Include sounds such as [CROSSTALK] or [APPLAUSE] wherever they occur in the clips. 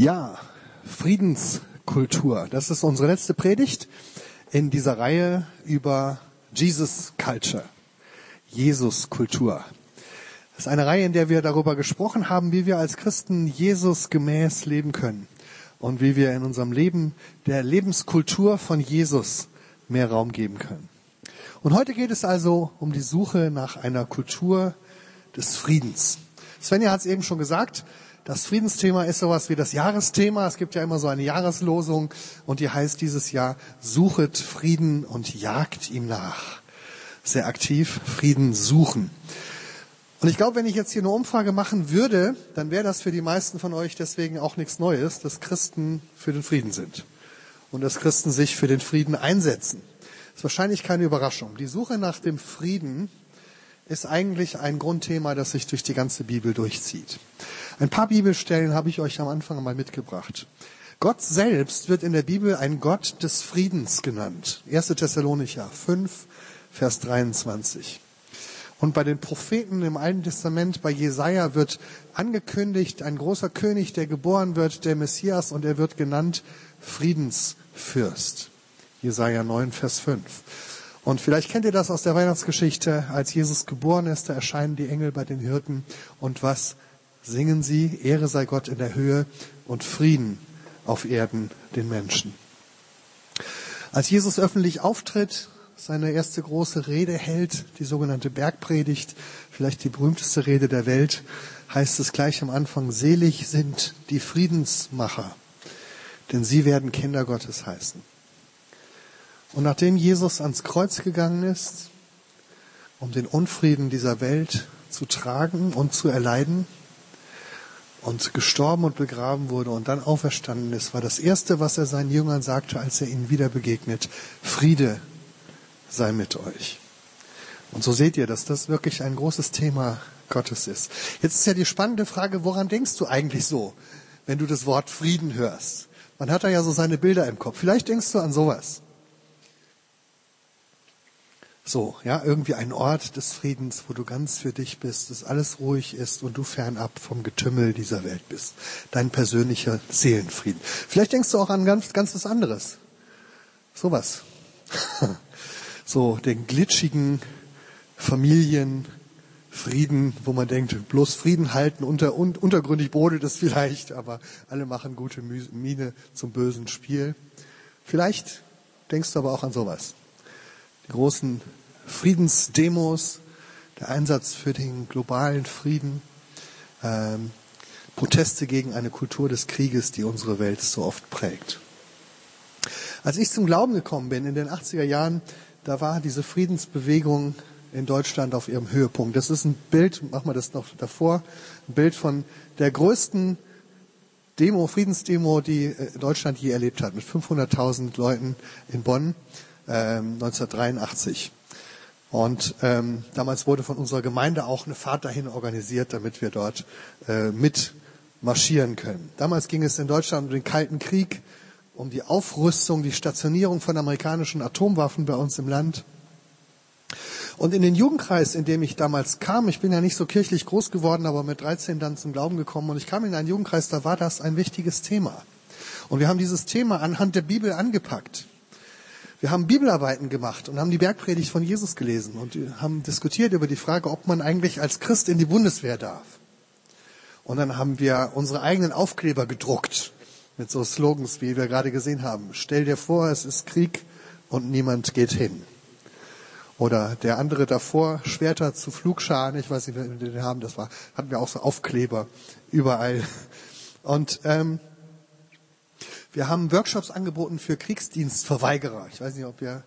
Ja, Friedenskultur. Das ist unsere letzte Predigt in dieser Reihe über Jesus Culture. Jesus Kultur. Das ist eine Reihe, in der wir darüber gesprochen haben, wie wir als Christen Jesus gemäß leben können und wie wir in unserem Leben der Lebenskultur von Jesus mehr Raum geben können. Und heute geht es also um die Suche nach einer Kultur des Friedens. Svenja hat es eben schon gesagt, das Friedensthema ist sowas wie das Jahresthema. Es gibt ja immer so eine Jahreslosung und die heißt dieses Jahr, suchet Frieden und jagt ihm nach. Sehr aktiv, Frieden suchen. Und ich glaube, wenn ich jetzt hier eine Umfrage machen würde, dann wäre das für die meisten von euch deswegen auch nichts Neues, dass Christen für den Frieden sind und dass Christen sich für den Frieden einsetzen. Das ist wahrscheinlich keine Überraschung. Die Suche nach dem Frieden ist eigentlich ein Grundthema, das sich durch die ganze Bibel durchzieht. Ein paar Bibelstellen habe ich euch am Anfang mal mitgebracht. Gott selbst wird in der Bibel ein Gott des Friedens genannt. 1. Thessalonicher 5, Vers 23. Und bei den Propheten im Alten Testament, bei Jesaja wird angekündigt, ein großer König, der geboren wird, der Messias, und er wird genannt Friedensfürst. Jesaja 9, Vers 5. Und vielleicht kennt ihr das aus der Weihnachtsgeschichte, als Jesus geboren ist, da erscheinen die Engel bei den Hirten und was singen sie? Ehre sei Gott in der Höhe und Frieden auf Erden den Menschen. Als Jesus öffentlich auftritt, seine erste große Rede hält, die sogenannte Bergpredigt, vielleicht die berühmteste Rede der Welt, heißt es gleich am Anfang, selig sind die Friedensmacher, denn sie werden Kinder Gottes heißen. Und nachdem Jesus ans Kreuz gegangen ist, um den Unfrieden dieser Welt zu tragen und zu erleiden, und gestorben und begraben wurde und dann auferstanden ist, war das Erste, was er seinen Jüngern sagte, als er ihnen wieder begegnet, Friede sei mit euch. Und so seht ihr, dass das wirklich ein großes Thema Gottes ist. Jetzt ist ja die spannende Frage, woran denkst du eigentlich so, wenn du das Wort Frieden hörst? Man hat da ja so seine Bilder im Kopf. Vielleicht denkst du an sowas. So, ja, irgendwie ein Ort des Friedens, wo du ganz für dich bist, dass alles ruhig ist und du fernab vom Getümmel dieser Welt bist. Dein persönlicher Seelenfrieden. Vielleicht denkst du auch an ganz, ganz was anderes. Sowas. [LAUGHS] so, den glitschigen Familienfrieden, wo man denkt, bloß Frieden halten, unter, un, untergründig brodelt es vielleicht, aber alle machen gute Miene zum bösen Spiel. Vielleicht denkst du aber auch an sowas die großen Friedensdemos, der Einsatz für den globalen Frieden, ähm, Proteste gegen eine Kultur des Krieges, die unsere Welt so oft prägt. Als ich zum Glauben gekommen bin in den 80er Jahren, da war diese Friedensbewegung in Deutschland auf ihrem Höhepunkt. Das ist ein Bild, machen wir das noch davor, ein Bild von der größten Demo, Friedensdemo, die äh, Deutschland je erlebt hat, mit 500.000 Leuten in Bonn. 1983. Ähm, und ähm, damals wurde von unserer Gemeinde auch eine Fahrt dahin organisiert, damit wir dort äh, mit marschieren können. Damals ging es in Deutschland um den Kalten Krieg, um die Aufrüstung, die Stationierung von amerikanischen Atomwaffen bei uns im Land. Und in den Jugendkreis, in dem ich damals kam, ich bin ja nicht so kirchlich groß geworden, aber mit 13 dann zum Glauben gekommen und ich kam in einen Jugendkreis, da war das ein wichtiges Thema. Und wir haben dieses Thema anhand der Bibel angepackt. Wir haben Bibelarbeiten gemacht und haben die Bergpredigt von Jesus gelesen und haben diskutiert über die Frage, ob man eigentlich als Christ in die Bundeswehr darf. Und dann haben wir unsere eigenen Aufkleber gedruckt mit so Slogans, wie wir gerade gesehen haben. Stell dir vor, es ist Krieg und niemand geht hin. Oder der andere davor, Schwerter zu Flugscharen, ich weiß nicht, wie wir den haben, das war, hatten wir auch so Aufkleber überall. Und ähm, wir haben Workshops angeboten für Kriegsdienstverweigerer. Ich weiß nicht, ob ihr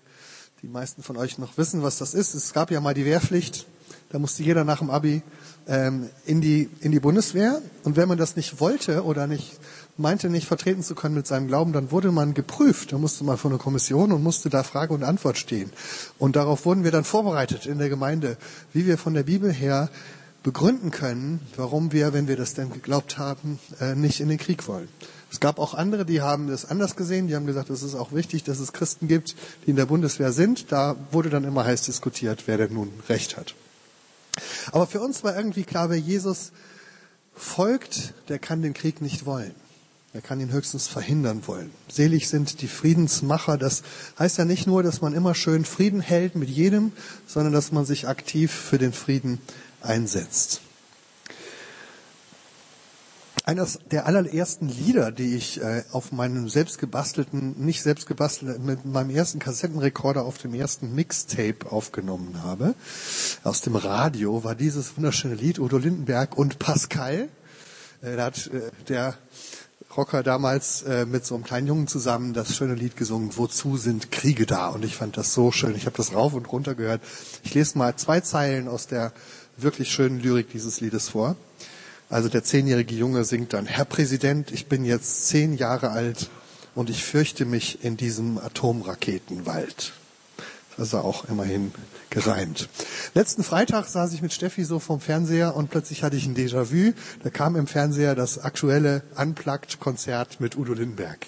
die meisten von euch noch wissen, was das ist. Es gab ja mal die Wehrpflicht. Da musste jeder nach dem Abi ähm, in, die, in die Bundeswehr. Und wenn man das nicht wollte oder nicht meinte, nicht vertreten zu können mit seinem Glauben, dann wurde man geprüft. Da musste man vor einer Kommission und musste da Frage und Antwort stehen. Und darauf wurden wir dann vorbereitet in der Gemeinde, wie wir von der Bibel her begründen können, warum wir, wenn wir das denn geglaubt haben, äh, nicht in den Krieg wollen. Es gab auch andere, die haben das anders gesehen. Die haben gesagt, es ist auch wichtig, dass es Christen gibt, die in der Bundeswehr sind. Da wurde dann immer heiß diskutiert, wer denn nun Recht hat. Aber für uns war irgendwie klar, wer Jesus folgt, der kann den Krieg nicht wollen. Er kann ihn höchstens verhindern wollen. Selig sind die Friedensmacher. Das heißt ja nicht nur, dass man immer schön Frieden hält mit jedem, sondern dass man sich aktiv für den Frieden einsetzt. Eines der allerersten Lieder, die ich äh, auf meinem selbstgebastelten, nicht selbstgebastelten, mit meinem ersten Kassettenrekorder auf dem ersten Mixtape aufgenommen habe, aus dem Radio, war dieses wunderschöne Lied Udo Lindenberg und Pascal. Äh, da hat äh, der Rocker damals äh, mit so einem kleinen Jungen zusammen das schöne Lied gesungen, Wozu sind Kriege da? Und ich fand das so schön. Ich habe das rauf und runter gehört. Ich lese mal zwei Zeilen aus der wirklich schönen Lyrik dieses Liedes vor. Also der zehnjährige Junge singt dann, Herr Präsident, ich bin jetzt zehn Jahre alt und ich fürchte mich in diesem Atomraketenwald. Ist auch immerhin gereimt. Letzten Freitag saß ich mit Steffi so vom Fernseher und plötzlich hatte ich ein Déjà-vu. Da kam im Fernseher das aktuelle Unplugged-Konzert mit Udo Lindenberg.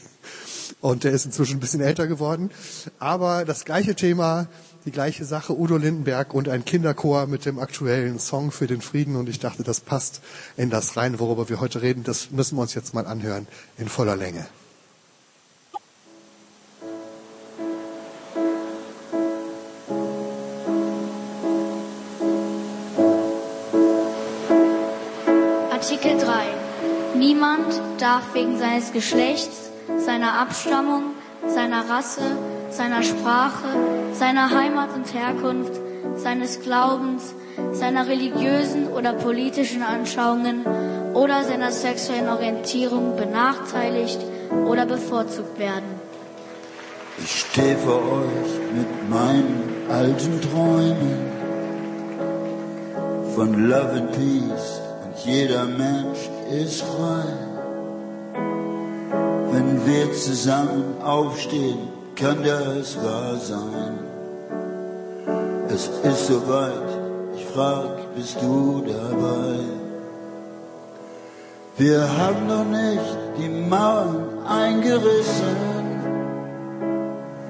Und der ist inzwischen ein bisschen älter geworden. Aber das gleiche Thema, die gleiche Sache, Udo Lindenberg und ein Kinderchor mit dem aktuellen Song für den Frieden. Und ich dachte, das passt in das rein, worüber wir heute reden. Das müssen wir uns jetzt mal anhören in voller Länge. Artikel 3. Niemand darf wegen seines Geschlechts, seiner Abstammung, seiner Rasse, seiner Sprache, seiner Heimat und Herkunft, seines Glaubens, seiner religiösen oder politischen Anschauungen oder seiner sexuellen Orientierung benachteiligt oder bevorzugt werden. Ich stehe vor euch mit meinen alten Träumen von Love and Peace und jeder Mensch ist frei. Wenn wir zusammen aufstehen, kann das wahr sein. Es ist soweit, ich frag, bist du dabei? Wir haben noch nicht die Mauern eingerissen,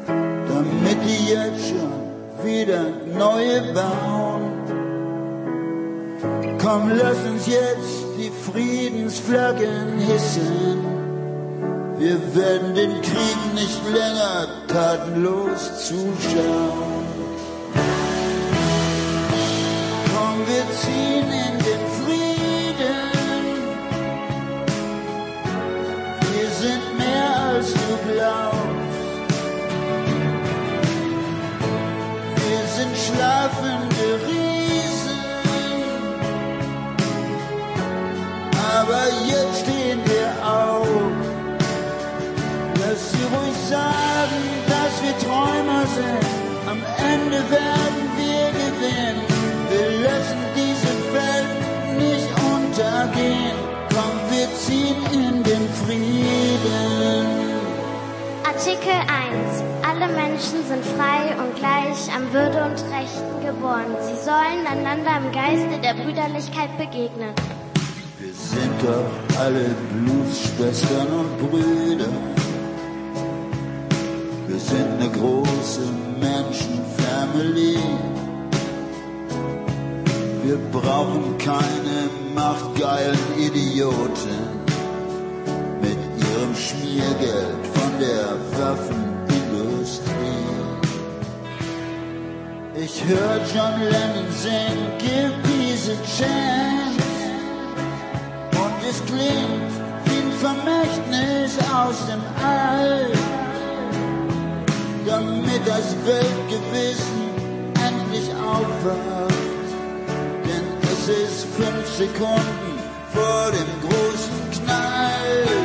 damit die jetzt schon wieder neue bauen. Komm, lass uns jetzt die Friedensflaggen hissen. Wir werden den Krieg nicht länger tatenlos zuschauen. Komm, wir ziehen Sind. Am Ende werden wir gewinnen. Wir lassen diese Welt nicht untergehen. Komm, wir ziehen in den Frieden. Artikel 1. Alle Menschen sind frei und gleich am Würde und Rechten geboren. Sie sollen einander im Geiste der Brüderlichkeit begegnen. Wir sind doch alle Blutsschwestern und Brüder. Wir sind eine große Menschenfamily. Wir brauchen keine machtgeilen Idioten mit ihrem Schmiergeld von der Waffenindustrie. Ich hör John Lennon singen, give peace a chance. Und es klingt wie ein Vermächtnis aus dem All das Weltgewissen endlich aufwacht. Denn es ist fünf Sekunden vor dem großen Knall.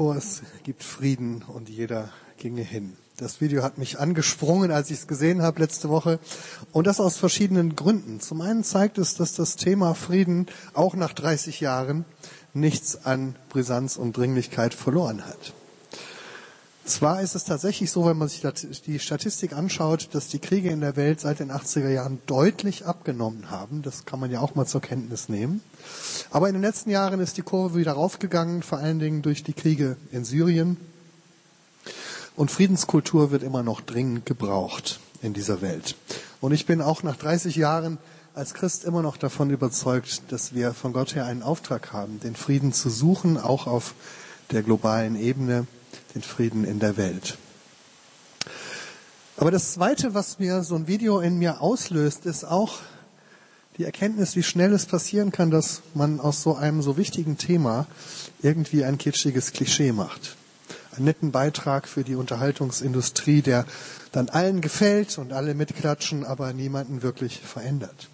Vor, es gibt Frieden und jeder ginge hin. Das Video hat mich angesprungen, als ich es gesehen habe letzte Woche. Und das aus verschiedenen Gründen. Zum einen zeigt es, dass das Thema Frieden auch nach 30 Jahren nichts an Brisanz und Dringlichkeit verloren hat. Zwar ist es tatsächlich so, wenn man sich die Statistik anschaut, dass die Kriege in der Welt seit den 80er Jahren deutlich abgenommen haben. Das kann man ja auch mal zur Kenntnis nehmen. Aber in den letzten Jahren ist die Kurve wieder raufgegangen, vor allen Dingen durch die Kriege in Syrien. Und Friedenskultur wird immer noch dringend gebraucht in dieser Welt. Und ich bin auch nach 30 Jahren als Christ immer noch davon überzeugt, dass wir von Gott her einen Auftrag haben, den Frieden zu suchen, auch auf der globalen Ebene den Frieden in der Welt. Aber das Zweite, was mir so ein Video in mir auslöst, ist auch die Erkenntnis, wie schnell es passieren kann, dass man aus so einem so wichtigen Thema irgendwie ein kitschiges Klischee macht. Einen netten Beitrag für die Unterhaltungsindustrie, der dann allen gefällt und alle mitklatschen, aber niemanden wirklich verändert.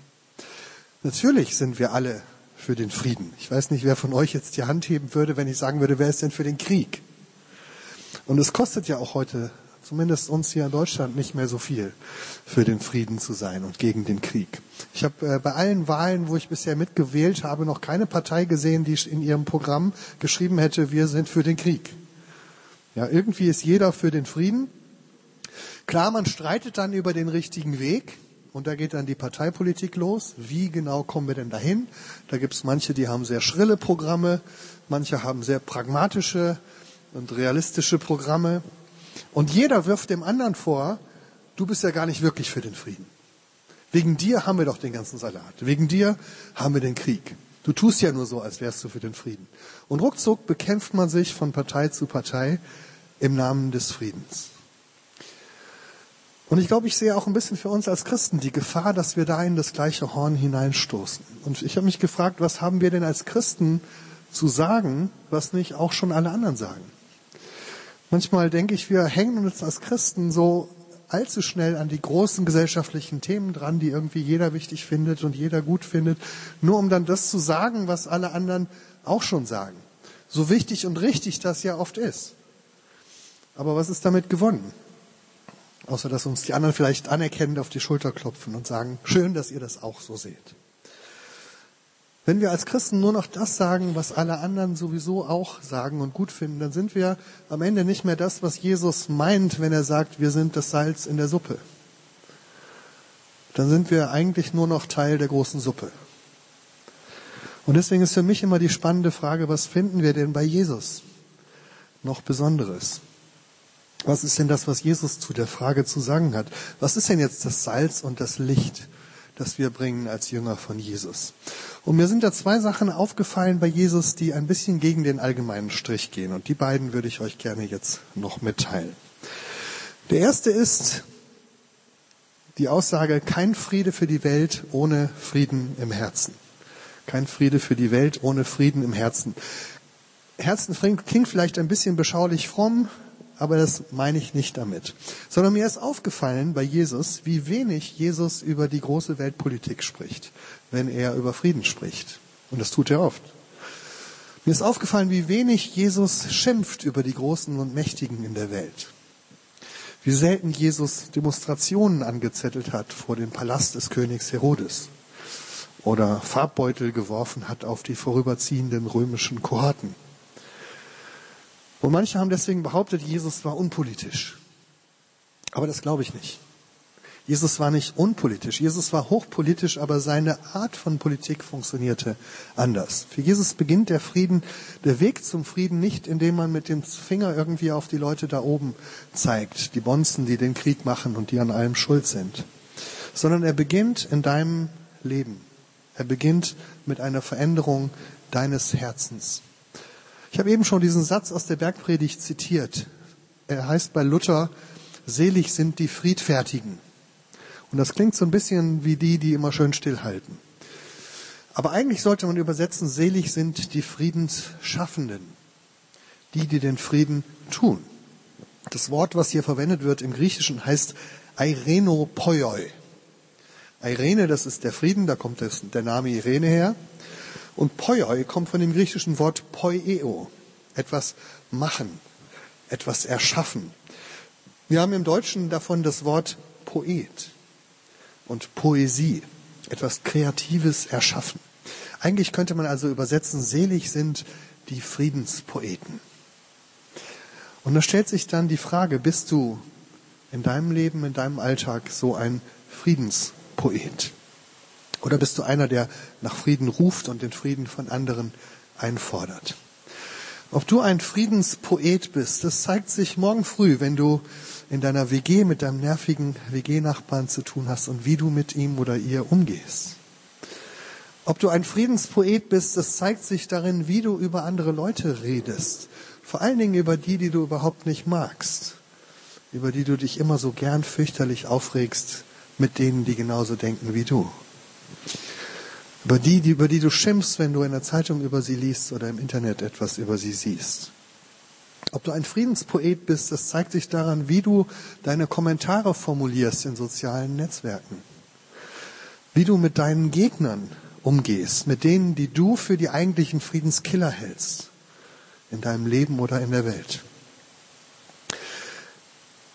Natürlich sind wir alle für den Frieden. Ich weiß nicht, wer von euch jetzt die Hand heben würde, wenn ich sagen würde, wer ist denn für den Krieg? Und es kostet ja auch heute, zumindest uns hier in Deutschland, nicht mehr so viel, für den Frieden zu sein und gegen den Krieg. Ich habe äh, bei allen Wahlen, wo ich bisher mitgewählt habe, noch keine Partei gesehen, die in ihrem Programm geschrieben hätte, wir sind für den Krieg. Ja, irgendwie ist jeder für den Frieden. Klar, man streitet dann über den richtigen Weg. Und da geht dann die Parteipolitik los. Wie genau kommen wir denn dahin? Da gibt es manche, die haben sehr schrille Programme, manche haben sehr pragmatische und realistische Programme. Und jeder wirft dem anderen vor, du bist ja gar nicht wirklich für den Frieden. Wegen dir haben wir doch den ganzen Salat. Wegen dir haben wir den Krieg. Du tust ja nur so, als wärst du für den Frieden. Und ruckzuck bekämpft man sich von Partei zu Partei im Namen des Friedens. Und ich glaube, ich sehe auch ein bisschen für uns als Christen die Gefahr, dass wir da in das gleiche Horn hineinstoßen. Und ich habe mich gefragt, was haben wir denn als Christen zu sagen, was nicht auch schon alle anderen sagen? Manchmal denke ich, wir hängen uns als Christen so allzu schnell an die großen gesellschaftlichen Themen dran, die irgendwie jeder wichtig findet und jeder gut findet, nur um dann das zu sagen, was alle anderen auch schon sagen. So wichtig und richtig das ja oft ist. Aber was ist damit gewonnen? Außer dass uns die anderen vielleicht anerkennend auf die Schulter klopfen und sagen, schön, dass ihr das auch so seht. Wenn wir als Christen nur noch das sagen, was alle anderen sowieso auch sagen und gut finden, dann sind wir am Ende nicht mehr das, was Jesus meint, wenn er sagt, wir sind das Salz in der Suppe. Dann sind wir eigentlich nur noch Teil der großen Suppe. Und deswegen ist für mich immer die spannende Frage, was finden wir denn bei Jesus noch Besonderes? Was ist denn das, was Jesus zu der Frage zu sagen hat? Was ist denn jetzt das Salz und das Licht? Das wir bringen als Jünger von Jesus. Und mir sind da zwei Sachen aufgefallen bei Jesus, die ein bisschen gegen den allgemeinen Strich gehen. Und die beiden würde ich euch gerne jetzt noch mitteilen. Der erste ist die Aussage, kein Friede für die Welt ohne Frieden im Herzen. Kein Friede für die Welt ohne Frieden im Herzen. Herzen klingt vielleicht ein bisschen beschaulich fromm, aber das meine ich nicht damit. Sondern mir ist aufgefallen bei Jesus, wie wenig Jesus über die große Weltpolitik spricht, wenn er über Frieden spricht. Und das tut er oft. Mir ist aufgefallen, wie wenig Jesus schimpft über die Großen und Mächtigen in der Welt. Wie selten Jesus Demonstrationen angezettelt hat vor dem Palast des Königs Herodes oder Farbbeutel geworfen hat auf die vorüberziehenden römischen Kohorten. Und manche haben deswegen behauptet, Jesus war unpolitisch. Aber das glaube ich nicht. Jesus war nicht unpolitisch. Jesus war hochpolitisch, aber seine Art von Politik funktionierte anders. Für Jesus beginnt der Frieden, der Weg zum Frieden nicht, indem man mit dem Finger irgendwie auf die Leute da oben zeigt, die Bonzen, die den Krieg machen und die an allem schuld sind, sondern er beginnt in deinem Leben. Er beginnt mit einer Veränderung deines Herzens. Ich habe eben schon diesen Satz aus der Bergpredigt zitiert. Er heißt bei Luther, selig sind die Friedfertigen. Und das klingt so ein bisschen wie die, die immer schön stillhalten. Aber eigentlich sollte man übersetzen, selig sind die Friedensschaffenden. Die, die den Frieden tun. Das Wort, was hier verwendet wird im Griechischen, heißt Ireno Poioi. Irene, das ist der Frieden, da kommt der Name Irene her. Und Poioi kommt von dem griechischen Wort Poieo. etwas machen, etwas erschaffen. Wir haben im Deutschen davon das Wort Poet und Poesie, etwas Kreatives erschaffen. Eigentlich könnte man also übersetzen, selig sind die Friedenspoeten. Und da stellt sich dann die Frage, bist du in deinem Leben, in deinem Alltag so ein Friedenspoet? Oder bist du einer, der nach Frieden ruft und den Frieden von anderen einfordert? Ob du ein Friedenspoet bist, das zeigt sich morgen früh, wenn du in deiner WG mit deinem nervigen WG-Nachbarn zu tun hast und wie du mit ihm oder ihr umgehst. Ob du ein Friedenspoet bist, das zeigt sich darin, wie du über andere Leute redest. Vor allen Dingen über die, die du überhaupt nicht magst. Über die du dich immer so gern fürchterlich aufregst mit denen, die genauso denken wie du. Über die, die, über die du schimpfst, wenn du in der Zeitung über sie liest oder im Internet etwas über sie siehst. Ob du ein Friedenspoet bist, das zeigt sich daran, wie du deine Kommentare formulierst in sozialen Netzwerken. Wie du mit deinen Gegnern umgehst, mit denen, die du für die eigentlichen Friedenskiller hältst, in deinem Leben oder in der Welt.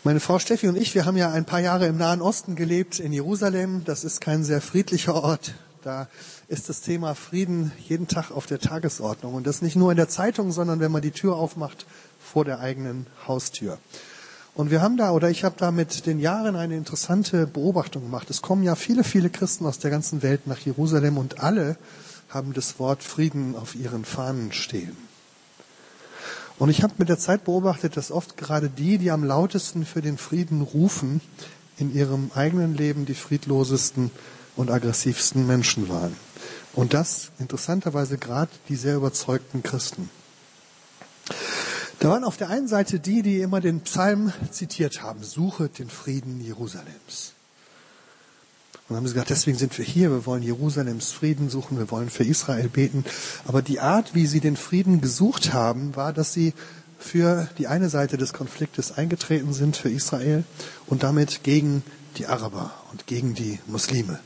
Meine Frau Steffi und ich, wir haben ja ein paar Jahre im Nahen Osten gelebt, in Jerusalem. Das ist kein sehr friedlicher Ort. Da ist das Thema Frieden jeden Tag auf der Tagesordnung. Und das nicht nur in der Zeitung, sondern wenn man die Tür aufmacht vor der eigenen Haustür. Und wir haben da, oder ich habe da mit den Jahren eine interessante Beobachtung gemacht. Es kommen ja viele, viele Christen aus der ganzen Welt nach Jerusalem und alle haben das Wort Frieden auf ihren Fahnen stehen. Und ich habe mit der Zeit beobachtet, dass oft gerade die, die am lautesten für den Frieden rufen, in ihrem eigenen Leben die friedlosesten und aggressivsten Menschen waren. Und das interessanterweise gerade die sehr überzeugten Christen. Da waren auf der einen Seite die, die immer den Psalm zitiert haben, suche den Frieden Jerusalems. Und haben sie gesagt, deswegen sind wir hier, wir wollen Jerusalems Frieden suchen, wir wollen für Israel beten. Aber die Art, wie sie den Frieden gesucht haben, war, dass sie für die eine Seite des Konfliktes eingetreten sind, für Israel, und damit gegen die Araber und gegen die Muslime.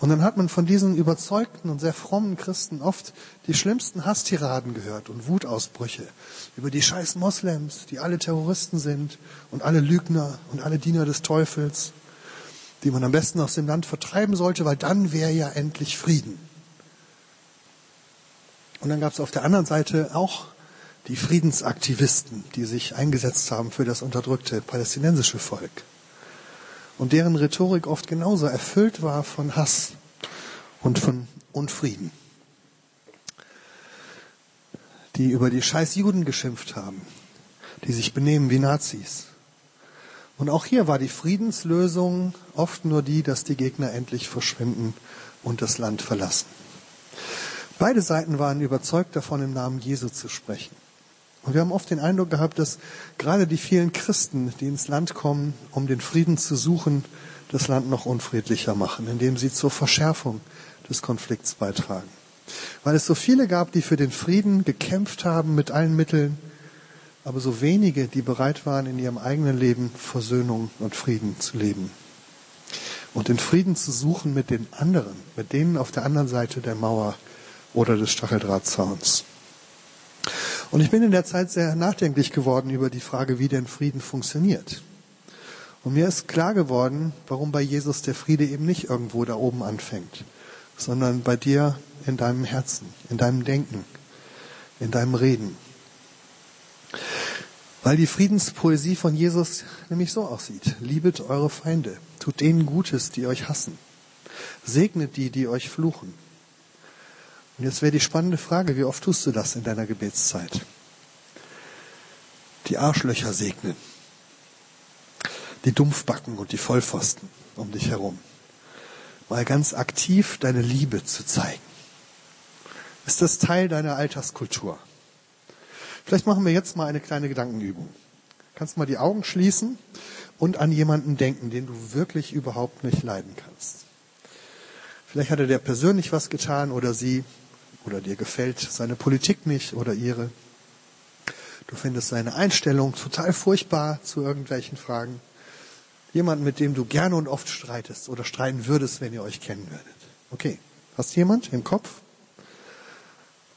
Und dann hat man von diesen überzeugten und sehr frommen Christen oft die schlimmsten Hasstiraden gehört und Wutausbrüche über die scheiß Moslems, die alle Terroristen sind und alle Lügner und alle Diener des Teufels, die man am besten aus dem Land vertreiben sollte, weil dann wäre ja endlich Frieden. Und dann gab es auf der anderen Seite auch die Friedensaktivisten, die sich eingesetzt haben für das unterdrückte palästinensische Volk und deren Rhetorik oft genauso erfüllt war von Hass und von Unfrieden. Die über die scheiß Juden geschimpft haben, die sich benehmen wie Nazis. Und auch hier war die Friedenslösung oft nur die, dass die Gegner endlich verschwinden und das Land verlassen. Beide Seiten waren überzeugt davon, im Namen Jesu zu sprechen. Und wir haben oft den Eindruck gehabt, dass gerade die vielen Christen, die ins Land kommen, um den Frieden zu suchen, das Land noch unfriedlicher machen, indem sie zur Verschärfung des Konflikts beitragen. Weil es so viele gab, die für den Frieden gekämpft haben mit allen Mitteln, aber so wenige, die bereit waren, in ihrem eigenen Leben Versöhnung und Frieden zu leben. Und den Frieden zu suchen mit den anderen, mit denen auf der anderen Seite der Mauer oder des Stacheldrahtzauns. Und ich bin in der Zeit sehr nachdenklich geworden über die Frage, wie denn Frieden funktioniert. Und mir ist klar geworden, warum bei Jesus der Friede eben nicht irgendwo da oben anfängt, sondern bei dir in deinem Herzen, in deinem Denken, in deinem Reden. Weil die Friedenspoesie von Jesus nämlich so aussieht. Liebet eure Feinde, tut denen Gutes, die euch hassen. Segnet die, die euch fluchen. Und jetzt wäre die spannende Frage, wie oft tust du das in deiner Gebetszeit? Die Arschlöcher segnen. Die Dumpfbacken und die Vollpfosten um dich herum. Mal ganz aktiv deine Liebe zu zeigen. Ist das Teil deiner Alltagskultur? Vielleicht machen wir jetzt mal eine kleine Gedankenübung. Kannst mal die Augen schließen und an jemanden denken, den du wirklich überhaupt nicht leiden kannst. Vielleicht hat er dir persönlich was getan oder sie oder dir gefällt seine Politik nicht oder ihre. Du findest seine Einstellung total furchtbar zu irgendwelchen Fragen. Jemand, mit dem du gerne und oft streitest oder streiten würdest, wenn ihr euch kennen würdet. Okay, hast jemand im Kopf?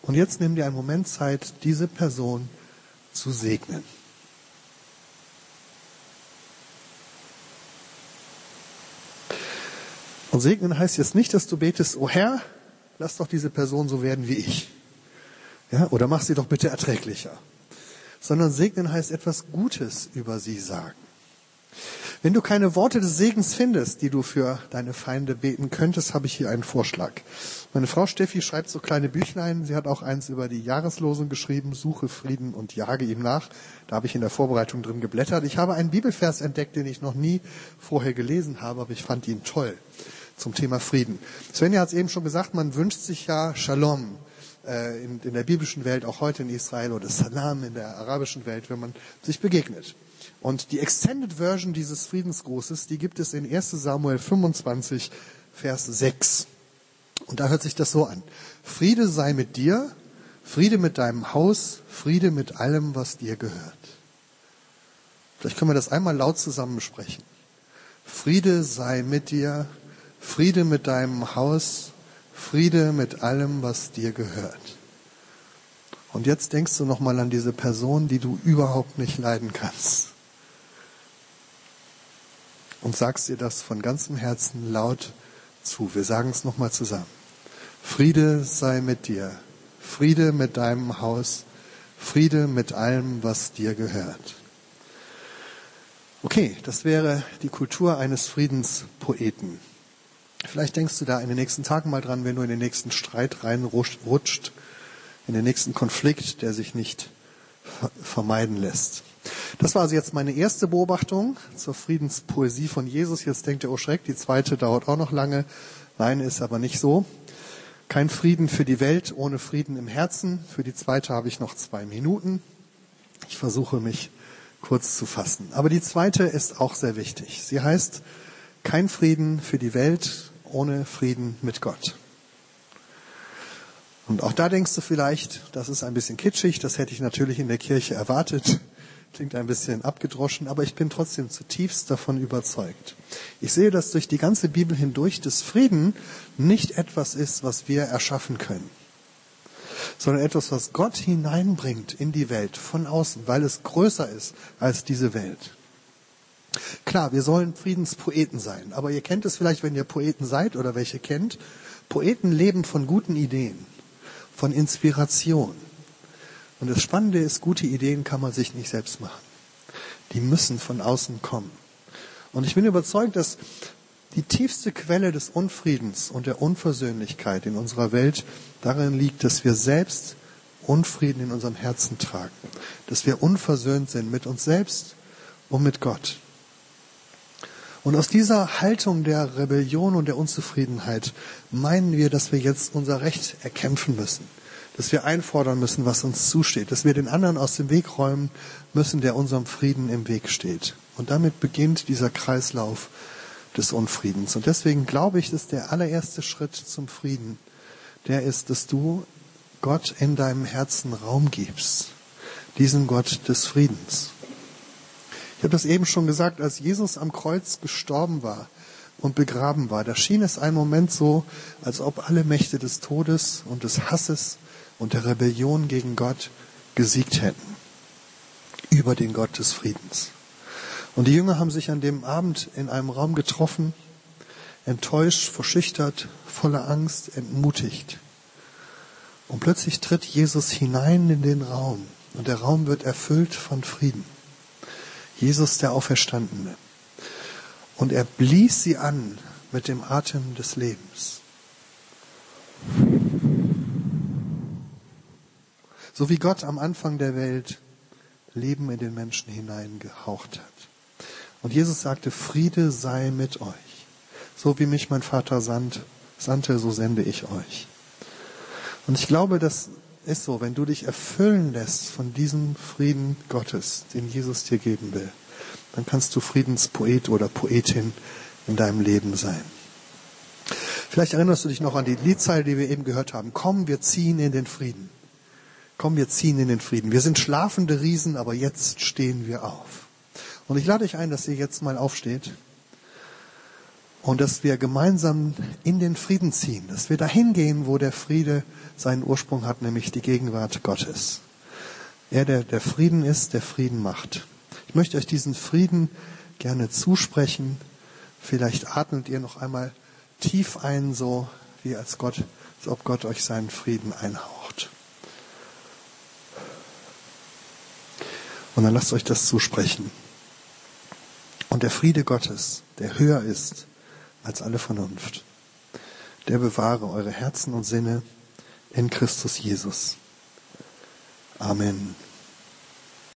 Und jetzt nimm dir einen Moment Zeit, diese Person zu segnen. Und segnen heißt jetzt nicht, dass du betest, oh Herr, lass doch diese Person so werden wie ich. Ja, oder mach sie doch bitte erträglicher. Sondern segnen heißt etwas Gutes über sie sagen. Wenn du keine Worte des Segens findest, die du für deine Feinde beten könntest, habe ich hier einen Vorschlag. Meine Frau Steffi schreibt so kleine Büchlein. Sie hat auch eins über die Jahreslosung geschrieben, Suche Frieden und jage ihm nach. Da habe ich in der Vorbereitung drin geblättert. Ich habe einen Bibelvers entdeckt, den ich noch nie vorher gelesen habe, aber ich fand ihn toll zum Thema Frieden. Svenja hat es eben schon gesagt, man wünscht sich ja Shalom äh, in, in der biblischen Welt, auch heute in Israel, oder Salam in der arabischen Welt, wenn man sich begegnet. Und die Extended Version dieses Friedensgrußes, die gibt es in 1 Samuel 25, Vers 6. Und da hört sich das so an. Friede sei mit dir, Friede mit deinem Haus, Friede mit allem, was dir gehört. Vielleicht können wir das einmal laut zusammen sprechen. Friede sei mit dir, Friede mit deinem Haus, Friede mit allem, was dir gehört. Und jetzt denkst du nochmal an diese Person, die du überhaupt nicht leiden kannst und sagst dir das von ganzem Herzen laut zu. Wir sagen es nochmal zusammen. Friede sei mit dir. Friede mit deinem Haus. Friede mit allem, was dir gehört. Okay, das wäre die Kultur eines Friedenspoeten. Vielleicht denkst du da in den nächsten Tagen mal dran, wenn du in den nächsten Streit reinrutscht, in den nächsten Konflikt, der sich nicht vermeiden lässt. Das war also jetzt meine erste Beobachtung zur Friedenspoesie von Jesus. Jetzt denkt ihr, oh Schreck, die zweite dauert auch noch lange. Nein, ist aber nicht so. Kein Frieden für die Welt ohne Frieden im Herzen. Für die zweite habe ich noch zwei Minuten. Ich versuche mich kurz zu fassen. Aber die zweite ist auch sehr wichtig. Sie heißt, kein Frieden für die Welt ohne Frieden mit Gott. Und auch da denkst du vielleicht, das ist ein bisschen kitschig, das hätte ich natürlich in der Kirche erwartet. Klingt ein bisschen abgedroschen, aber ich bin trotzdem zutiefst davon überzeugt. Ich sehe, dass durch die ganze Bibel hindurch das Frieden nicht etwas ist, was wir erschaffen können, sondern etwas, was Gott hineinbringt in die Welt von außen, weil es größer ist als diese Welt. Klar, wir sollen Friedenspoeten sein, aber ihr kennt es vielleicht, wenn ihr Poeten seid oder welche kennt. Poeten leben von guten Ideen von Inspiration. Und das Spannende ist, gute Ideen kann man sich nicht selbst machen. Die müssen von außen kommen. Und ich bin überzeugt, dass die tiefste Quelle des Unfriedens und der Unversöhnlichkeit in unserer Welt darin liegt, dass wir selbst Unfrieden in unserem Herzen tragen. Dass wir unversöhnt sind mit uns selbst und mit Gott. Und aus dieser Haltung der Rebellion und der Unzufriedenheit meinen wir, dass wir jetzt unser Recht erkämpfen müssen, dass wir einfordern müssen, was uns zusteht, dass wir den anderen aus dem Weg räumen müssen, der unserem Frieden im Weg steht. Und damit beginnt dieser Kreislauf des Unfriedens. Und deswegen glaube ich, dass der allererste Schritt zum Frieden, der ist, dass du Gott in deinem Herzen Raum gibst, diesen Gott des Friedens. Ich habe das eben schon gesagt, als Jesus am Kreuz gestorben war und begraben war, da schien es einen Moment so, als ob alle Mächte des Todes und des Hasses und der Rebellion gegen Gott gesiegt hätten über den Gott des Friedens. Und die Jünger haben sich an dem Abend in einem Raum getroffen, enttäuscht, verschüchtert, voller Angst, entmutigt. Und plötzlich tritt Jesus hinein in den Raum und der Raum wird erfüllt von Frieden. Jesus der Auferstandene. Und er blies sie an mit dem Atem des Lebens. So wie Gott am Anfang der Welt Leben in den Menschen hineingehaucht hat. Und Jesus sagte, Friede sei mit euch. So wie mich mein Vater sandte, so sende ich euch. Und ich glaube, dass ist so, wenn du dich erfüllen lässt von diesem Frieden Gottes, den Jesus dir geben will, dann kannst du Friedenspoet oder Poetin in deinem Leben sein. Vielleicht erinnerst du dich noch an die Liedzeile, die wir eben gehört haben. Komm, wir ziehen in den Frieden. Komm, wir ziehen in den Frieden. Wir sind schlafende Riesen, aber jetzt stehen wir auf. Und ich lade dich ein, dass ihr jetzt mal aufsteht und dass wir gemeinsam in den Frieden ziehen, dass wir dahin gehen, wo der Friede seinen Ursprung hat, nämlich die Gegenwart Gottes. Er, der der Frieden ist, der Frieden macht. Ich möchte euch diesen Frieden gerne zusprechen. Vielleicht atmet ihr noch einmal tief ein, so wie als Gott, als ob Gott euch seinen Frieden einhaucht. Und dann lasst euch das zusprechen. Und der Friede Gottes, der höher ist als alle Vernunft, der bewahre eure Herzen und Sinne in Christus Jesus. Amen.